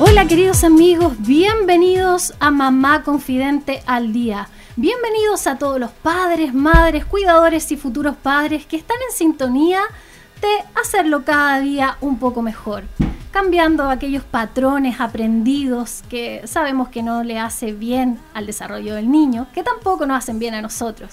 Hola queridos amigos, bienvenidos a Mamá Confidente al Día. Bienvenidos a todos los padres, madres, cuidadores y futuros padres que están en sintonía de hacerlo cada día un poco mejor, cambiando aquellos patrones aprendidos que sabemos que no le hace bien al desarrollo del niño, que tampoco nos hacen bien a nosotros.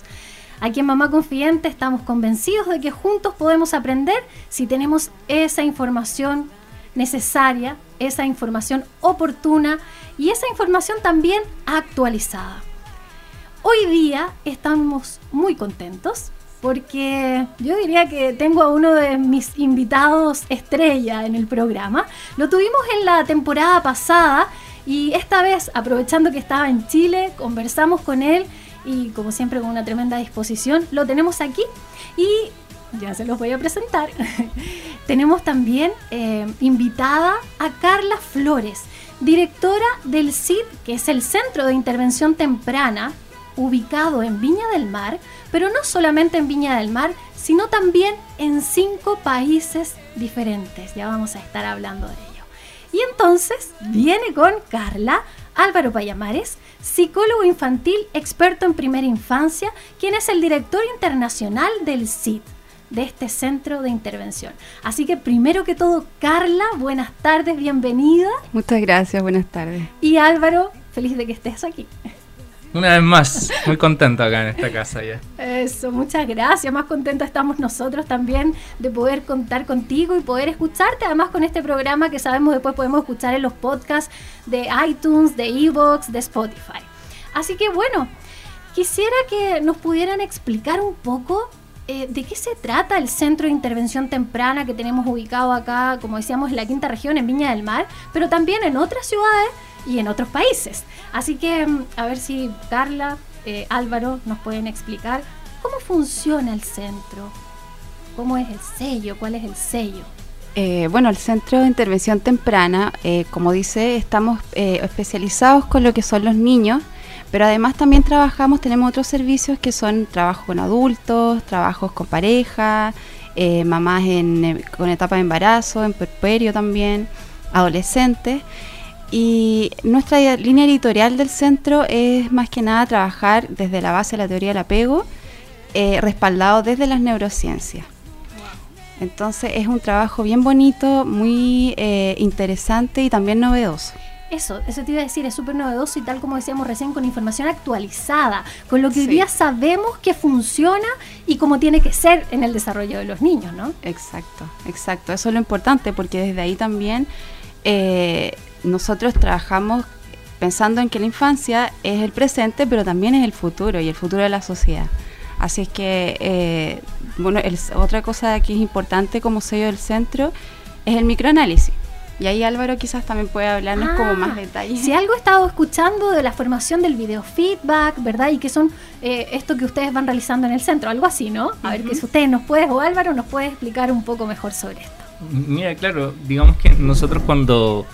Aquí en Mamá Confidente estamos convencidos de que juntos podemos aprender si tenemos esa información necesaria, esa información oportuna y esa información también actualizada. Hoy día estamos muy contentos porque yo diría que tengo a uno de mis invitados estrella en el programa. Lo tuvimos en la temporada pasada y esta vez, aprovechando que estaba en Chile, conversamos con él y como siempre con una tremenda disposición, lo tenemos aquí y ya se los voy a presentar. Tenemos también eh, invitada a Carla Flores, directora del CID, que es el Centro de Intervención Temprana, ubicado en Viña del Mar, pero no solamente en Viña del Mar, sino también en cinco países diferentes. Ya vamos a estar hablando de ello. Y entonces viene con Carla Álvaro Payamares, psicólogo infantil experto en primera infancia, quien es el director internacional del CID de este centro de intervención. Así que primero que todo, Carla, buenas tardes, bienvenida. Muchas gracias, buenas tardes. Y Álvaro, feliz de que estés aquí. Una vez más, muy contento acá en esta casa ya. Eso, muchas gracias. Más contentos estamos nosotros también de poder contar contigo y poder escucharte. Además, con este programa que sabemos después podemos escuchar en los podcasts de iTunes, de Evox, de Spotify. Así que bueno, quisiera que nos pudieran explicar un poco eh, ¿de qué se trata el centro de intervención temprana que tenemos ubicado acá, como decíamos, en la quinta región, en Viña del Mar, pero también en otras ciudades y en otros países? Así que mm, a ver si Carla, eh, Álvaro nos pueden explicar cómo funciona el centro, cómo es el sello, cuál es el sello. Eh, bueno, el Centro de Intervención Temprana, como dice, estamos especializados con lo que son los niños pero además también trabajamos, tenemos otros servicios que son trabajo con adultos, trabajos con pareja, eh, mamás en, eh, con etapa de embarazo, en perperio también, adolescentes. Y nuestra línea editorial del centro es más que nada trabajar desde la base de la teoría del apego, eh, respaldado desde las neurociencias. Entonces es un trabajo bien bonito, muy interesante y también novedoso. Eso, eso te iba a decir, es súper novedoso y tal como decíamos recién, con información actualizada, con lo que hoy día sabemos que funciona y cómo tiene que ser en el desarrollo de los niños, ¿no? Exacto, exacto. Eso es lo importante porque desde ahí también eh, nosotros trabajamos pensando en que la infancia es el presente, pero también es el futuro y el futuro de la sociedad. Así es que, eh, bueno, otra cosa que es importante como sello del centro es el microanálisis. Y ahí Álvaro quizás también puede hablarnos como más ah, detalles. Si algo he estado escuchando de la formación del video feedback, ¿verdad? Y que son eh, esto que ustedes van realizando en el centro, algo así, ¿no? A ver, que si ustedes nos pueden, o Álvaro nos puede explicar un poco mejor sobre esto. Mira, claro, digamos que nosotros cuando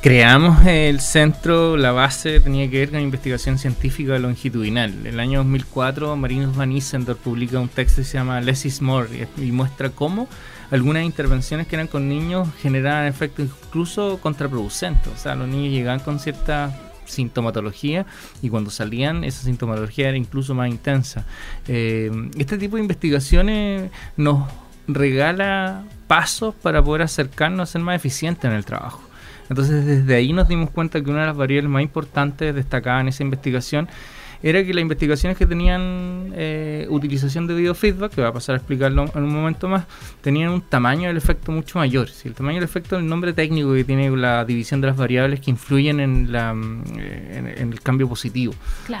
creamos el centro, la base tenía que ver con investigación científica longitudinal. En el año 2004, Marinus Van Isendorf publica un texto que se llama Less is More y muestra cómo algunas intervenciones que eran con niños generaban efectos incluso contraproducentes. O sea, los niños llegaban con cierta sintomatología y cuando salían esa sintomatología era incluso más intensa. Eh, este tipo de investigaciones nos regala pasos para poder acercarnos a ser más eficientes en el trabajo. Entonces desde ahí nos dimos cuenta que una de las variables más importantes destacadas en esa investigación era que las investigaciones que tenían eh, utilización de biofeedback, que va a pasar a explicarlo en un momento más, tenían un tamaño del efecto mucho mayor. Si el tamaño del efecto es el nombre técnico que tiene la división de las variables que influyen en, la, eh, en, el cambio positivo.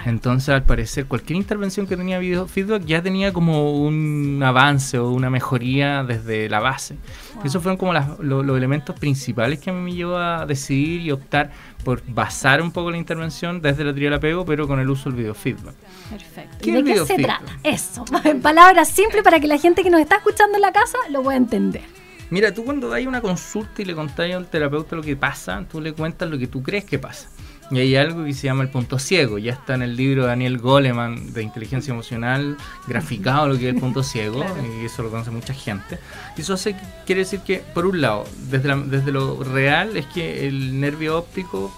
Entonces, al parecer, cualquier intervención que tenía biofeedback ya tenía como un avance o una mejoría desde la base. Esos fueron como los elementos principales que a mí me llevó a decidir y optar por basar un poco la intervención desde la teoría del apego, pero con el uso del biofeedback. Perfecto. ¿Y de qué se trata? Eso, en palabras simples para que la gente que nos está escuchando en la casa lo pueda entender. Mira, tú cuando hay una consulta y le contáis al terapeuta lo que pasa, tú le cuentas lo que tú crees que pasa. Y hay algo que se llama el punto ciego. Ya está en el libro de Daniel Goleman de inteligencia emocional graficado lo que es el punto ciego. Y eso lo conoce mucha gente. Y eso hace, quiere decir que, por un lado, desde, desde lo real es que el nervio óptico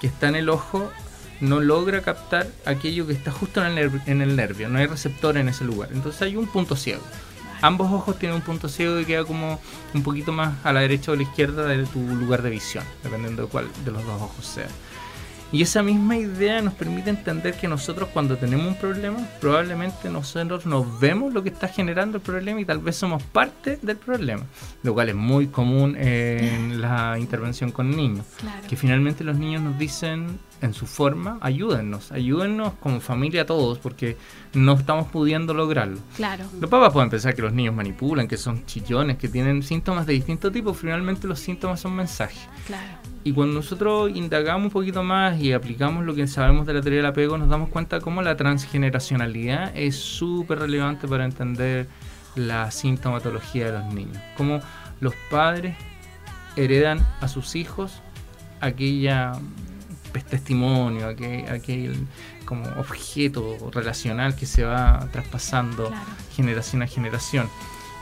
que está en el ojo no logra captar aquello que está justo en el, en el nervio. No hay receptor en ese lugar. Entonces hay un punto ciego ambos ojos tienen un punto ciego que queda como un poquito más a la derecha o a la izquierda de tu lugar de visión, dependiendo de cuál de los dos ojos sea. Y esa misma idea nos permite entender que nosotros cuando tenemos un problema, probablemente nosotros nos vemos lo que está generando el problema y tal vez somos parte del problema, lo cual es muy común en la intervención con niños, que finalmente los niños nos dicen en su forma, ayúdennos, ayúdennos como familia todos, porque no estamos pudiendo lograrlo. Claro. Los papás pueden pensar que los niños manipulan, que son chillones, que tienen síntomas de distinto tipo, finalmente los síntomas son mensajes. Claro. Y cuando nosotros indagamos un poquito más y aplicamos lo que sabemos de la teoría del apego, nos damos cuenta cómo la transgeneracionalidad es súper relevante para entender la sintomatología de los niños. Cómo los padres heredan a sus hijos aquella testimonio, aquel, como objeto relacional que se va traspasando generación a generación.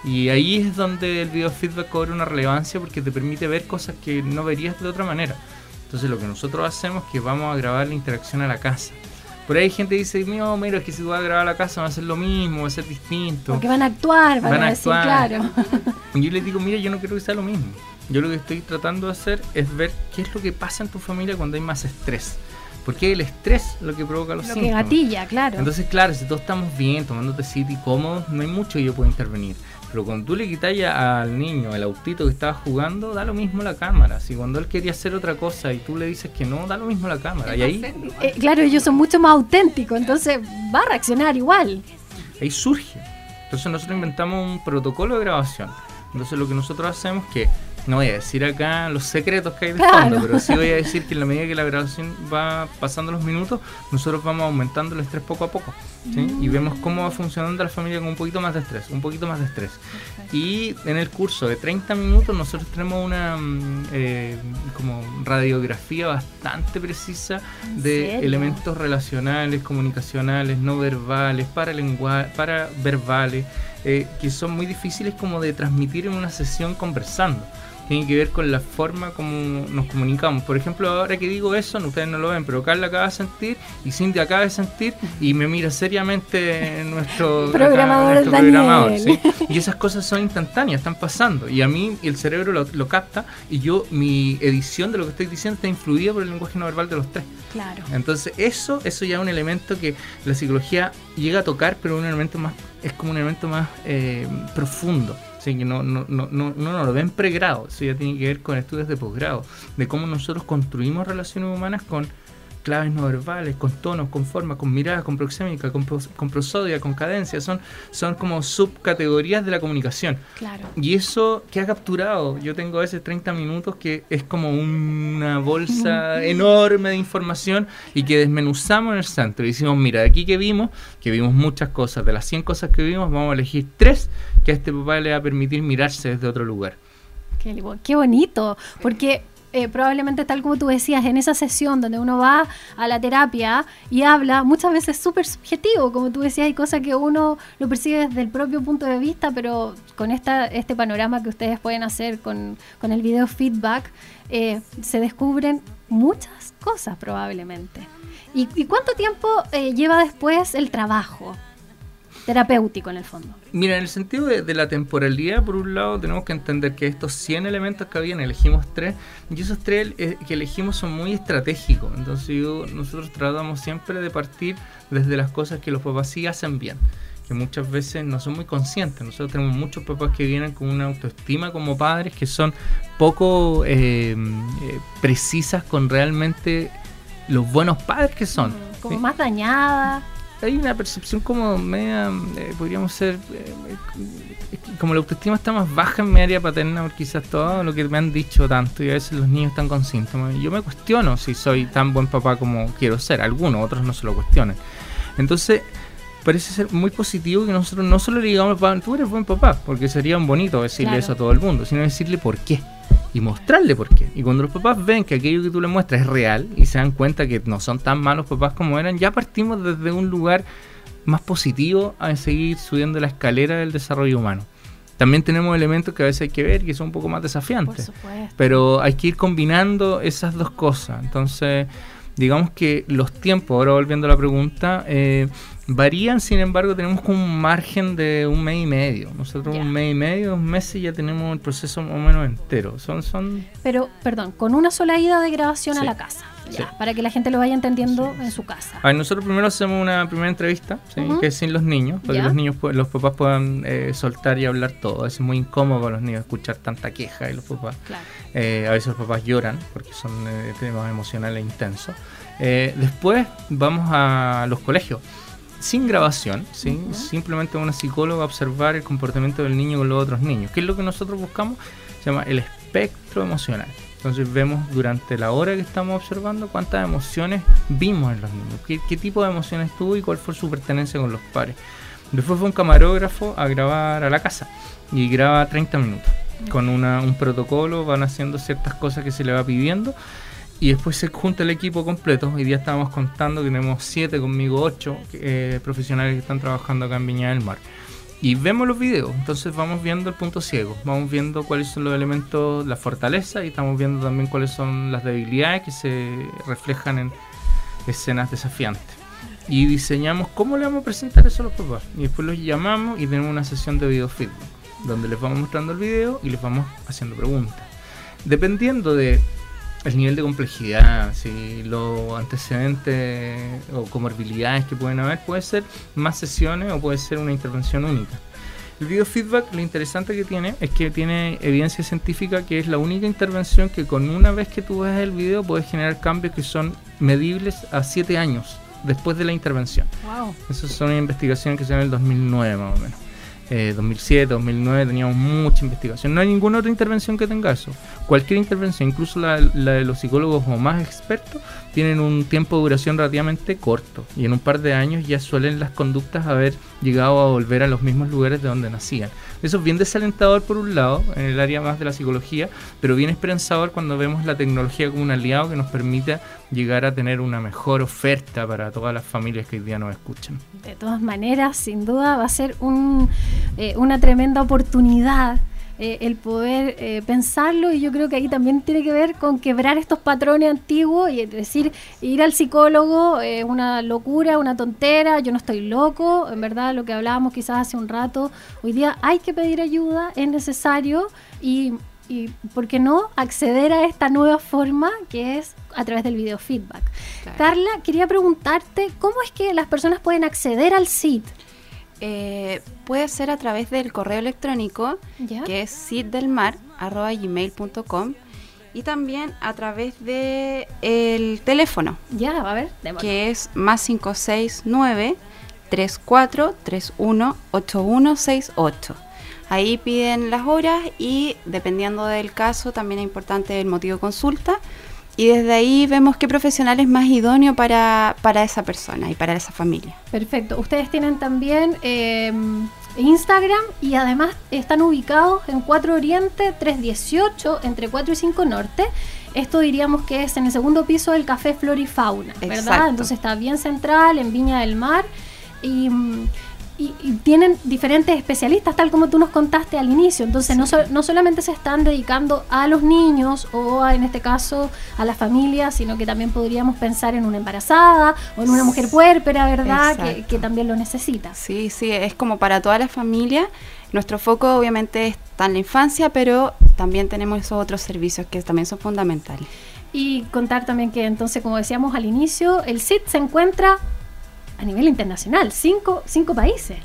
Y ahí es donde el biofeedback cobra una relevancia porque te permite ver cosas que no verías de otra manera. Entonces lo que nosotros hacemos es que vamos a grabar la interacción a la casa. Por ahí hay gente que dice, no, mira, es que si tú vas a grabar a la casa va a ser lo mismo, va a ser distinto. Porque van a actuar, van, a, decir, claro. Y yo les digo, mira, yo no quiero que sea lo mismo. Yo lo que estoy tratando de hacer es ver qué es lo que pasa en tu familia cuando hay más estrés. Porque el estrés lo que provoca los lo síntomas. que gatilla, claro. Entonces, claro, si todos estamos bien, tomándote y cómodos, no hay mucho que yo pueda intervenir. Pero cuando tú le quitas ya al niño el autito que estaba jugando, da lo mismo la cámara. Si cuando él quería hacer otra cosa y tú le dices que no, da lo mismo la cámara. Y ahí. Eh, claro, ellos son mucho más auténticos, entonces va a reaccionar igual. Ahí surge. Entonces nosotros inventamos un protocolo de grabación. Entonces lo que nosotros hacemos es que no voy a decir acá los secretos que hay de fondo, pero sí voy a decir que en la medida que la grabación va pasando los minutos, nosotros vamos aumentando el estrés poco a poco. Y vemos cómo va funcionando la familia con un poquito más de estrés, un poquito más de estrés. Y en el curso de 30 minutos nosotros tenemos una mm, eh, como radiografía bastante precisa de elementos relacionales, comunicacionales, no verbales, para, para verbales, eh, que son muy difíciles como de transmitir en una sesión conversando tiene que ver con la forma como nos comunicamos. Por ejemplo, ahora que digo eso, ustedes no lo ven, pero Carla acaba de sentir y Cindy acaba de sentir y me mira seriamente nuestro programador. Y esas cosas son instantáneas, están pasando. Y a mí el cerebro lo, capta y yo, mi edición de lo que estoy diciendo está influida por el lenguaje no verbal de los tres. Claro. Entonces, eso, eso ya es un elemento que la psicología llega a tocar, pero un elemento más, es como un elemento más eh, profundo que no, no, no, no, no lo ven pregrado, eso ya tiene que ver con estudios de posgrado, de cómo nosotros construimos relaciones humanas con claves no verbales, con tonos, con formas, con miradas, con proxémica, con, con prosodia, con cadencia, son, son como subcategorías de la comunicación. Claro. Y eso que ha capturado, yo tengo a veces 30 minutos que es como una bolsa enorme de información y que desmenuzamos en el centro y decimos, mira, de aquí que vimos, que vimos muchas cosas, de las 100 cosas que vimos, vamos a elegir tres que a este papá le va a permitir mirarse desde otro lugar. Qué, qué bonito, porque eh, probablemente tal como tú decías, en esa sesión donde uno va a la terapia y habla, muchas veces súper subjetivo, como tú decías, hay cosas que uno lo percibe desde el propio punto de vista, pero con esta, este panorama que ustedes pueden hacer con, el video feedback, eh, se descubren muchas cosas probablemente. ¿Y, cuánto tiempo eh, lleva después el trabajo? Terapéutico en el fondo. Mira, en el sentido de, la temporalidad, por un lado, tenemos que entender que estos 100 elementos que habían, elegimos tres, y esos tres eh, que elegimos son muy estratégicos. Entonces, nosotros tratamos siempre de partir desde las cosas que los papás sí hacen bien que muchas veces no son muy conscientes. Nosotros tenemos muchos papás que vienen con una autoestima como padres que son poco eh, eh, precisas con realmente los buenos padres que son. Como más dañadas hay una percepción como media, eh, podríamos ser, como la autoestima está más baja en mi área paterna, porque quizás todo lo que me han dicho tanto y a veces los niños están con síntomas. Yo me cuestiono si soy tan buen papá como quiero ser, algunos, otros no se lo cuestionan. Entonces, parece ser muy positivo que nosotros no solo le digamos, tú eres buen papá, porque sería un bonito decirle eso a todo el mundo, sino decirle por qué y mostrarle por qué. Y cuando los papás ven que aquello que tú le muestras es real y se dan cuenta que no son tan malos papás como eran, ya partimos desde un lugar más positivo a seguir subiendo la escalera del desarrollo humano. También tenemos elementos que a veces hay que ver que son un poco más desafiantes. Pero hay que ir combinando esas dos cosas. Entonces, digamos que los tiempos, ahora volviendo a la pregunta, eh, Varían, sin embargo, tenemos como un margen de un mes y medio. Nosotros un mes y medio, dos meses ya tenemos el proceso más o menos entero. Son, son... Pero, perdón, con una sola ida de grabación a la casa. para que la gente lo vaya entendiendo en su casa. A nosotros primero hacemos una primera entrevista, que es sin los niños, para que los niños, los papás puedan eh, soltar y hablar todo. Es muy incómodo para los niños escuchar tanta queja y los papás. Eh, a veces los papás lloran porque son eh, temas emocionales intensos. después vamos a los colegios sin grabación, ¿sí? simplemente una psicóloga observar el comportamiento del niño con los otros niños. ¿Qué es lo que nosotros buscamos? Se llama el espectro emocional. Entonces vemos durante la hora que estamos observando cuántas emociones vimos en los niños, qué, tipo de emociones tuvo y cuál fue su pertenencia con los padres. Después fue un camarógrafo a grabar a la casa y graba 30 minutos. Con un protocolo van haciendo ciertas cosas que se le va pidiendo y después se junta el equipo completo. Hoy día estábamos contando que tenemos siete, conmigo ocho eh, profesionales que están trabajando acá en Viña del Mar. Y vemos los videos, entonces vamos viendo el punto ciego, vamos viendo cuáles son los elementos, la fortaleza y estamos viendo también cuáles son las debilidades que se reflejan en escenas desafiantes. Y diseñamos cómo le vamos a presentar eso a los papás. Y después los llamamos y tenemos una sesión de video feedback, donde les vamos mostrando el video y les vamos haciendo preguntas. Dependiendo de el nivel de complejidad, si los antecedentes o comorbilidades que pueden haber, puede ser más sesiones o puede ser una intervención única. El biofeedback, lo interesante que tiene es que tiene evidencia científica que es la única intervención que con una vez que tú ves el video puedes generar cambios que son medibles a 7 años después de la intervención. Wow. Esas son investigaciones que se en el 2009 más o menos. 2007, eh, 2009 teníamos mucha investigación. No hay ninguna otra intervención que tenga eso. Cualquier intervención, incluso la, de los psicólogos o más expertos, tienen un tiempo de duración relativamente corto y en un par de años ya suelen las conductas haber llegado a volver a los mismos lugares de donde nacían. Eso es bien desalentador por un lado, en el área más de la psicología, pero bien esperanzador cuando vemos la tecnología como un aliado que nos permita llegar a tener una mejor oferta para todas las familias que hoy día nos escuchan. De todas maneras, sin duda va a ser eh, una tremenda oportunidad eh, el poder eh, pensarlo y yo creo que ahí también tiene que ver con quebrar estos patrones antiguos y es decir, ir al psicólogo es una locura, una tontera, yo no estoy loco, en verdad lo que hablábamos quizás hace un rato, hoy día hay que pedir ayuda, es necesario y, y ¿por qué no? acceder a esta nueva forma que es a través del video feedback. Carla, quería preguntarte, ¿cómo es que las personas pueden acceder al SIT? Eh, puede ser a través del correo electrónico, que es sitdelmar.gmail.com y también a través de el teléfono. Ya, a ver, que es más 569 3431 8168. Ahí piden las horas y dependiendo del caso, también es importante el motivo de consulta y desde ahí vemos qué profesional es más idóneo para, esa persona y para esa familia. Perfecto. Ustedes tienen también em, Instagram y además están ubicados en 4 Oriente 318 entre 4 y 5 Norte. Esto diríamos que es en el segundo piso del Café Florifauna, ¿verdad? Entonces está bien central, en Viña del Mar. Y mm, y, tienen diferentes especialistas, tal como tú nos contaste al inicio. Entonces, no, no solamente se están dedicando a los niños o en este caso a la familia, sino que también podríamos pensar en una embarazada o en una mujer puérpera, ¿verdad? Que, que, también lo necesita. Sí, sí, es como para toda la familia. Nuestro foco obviamente está en la infancia, pero también tenemos esos otros servicios que también son fundamentales. Y contar también que entonces, como decíamos al inicio, el SIT se encuentra a nivel internacional, cinco, cinco países.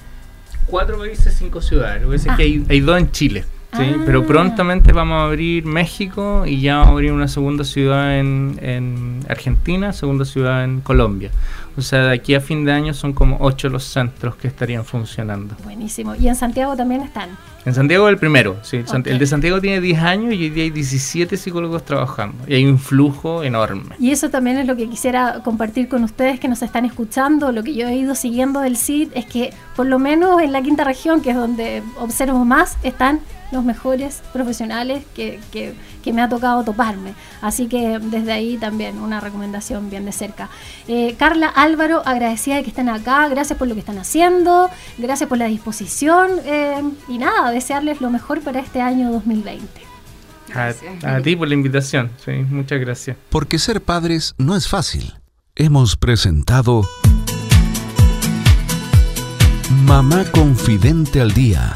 Cuatro países, cinco ciudades. Lo que que hay, hay dos en Chile. ¿Sí? Ah. Pero prontamente vamos a abrir México y ya vamos a abrir una segunda ciudad en, en Argentina, segunda ciudad en Colombia. O sea, de aquí a fin de año son como ocho los centros que estarían funcionando. Buenísimo. ¿Y en Santiago también están? En Santiago el primero, sí. El de Santiago tiene 10 años y hoy día hay 17 psicólogos trabajando. Y hay un flujo enorme. Y eso también es lo que quisiera compartir con ustedes que nos están escuchando. Lo que yo he ido siguiendo del CID es que por lo menos en la quinta región, que es donde observo más, están los mejores profesionales que, que, me ha tocado toparme. Así que desde ahí también una recomendación bien de cerca. Eh, Carla Álvaro, agradecida de que estén acá, gracias por lo que están haciendo, gracias por la disposición eh, y nada, desearles lo mejor para este año 2020. A, a, ti por la invitación, sí, muchas gracias. Porque ser padres no es fácil. Hemos presentado Mamá Confidente al Día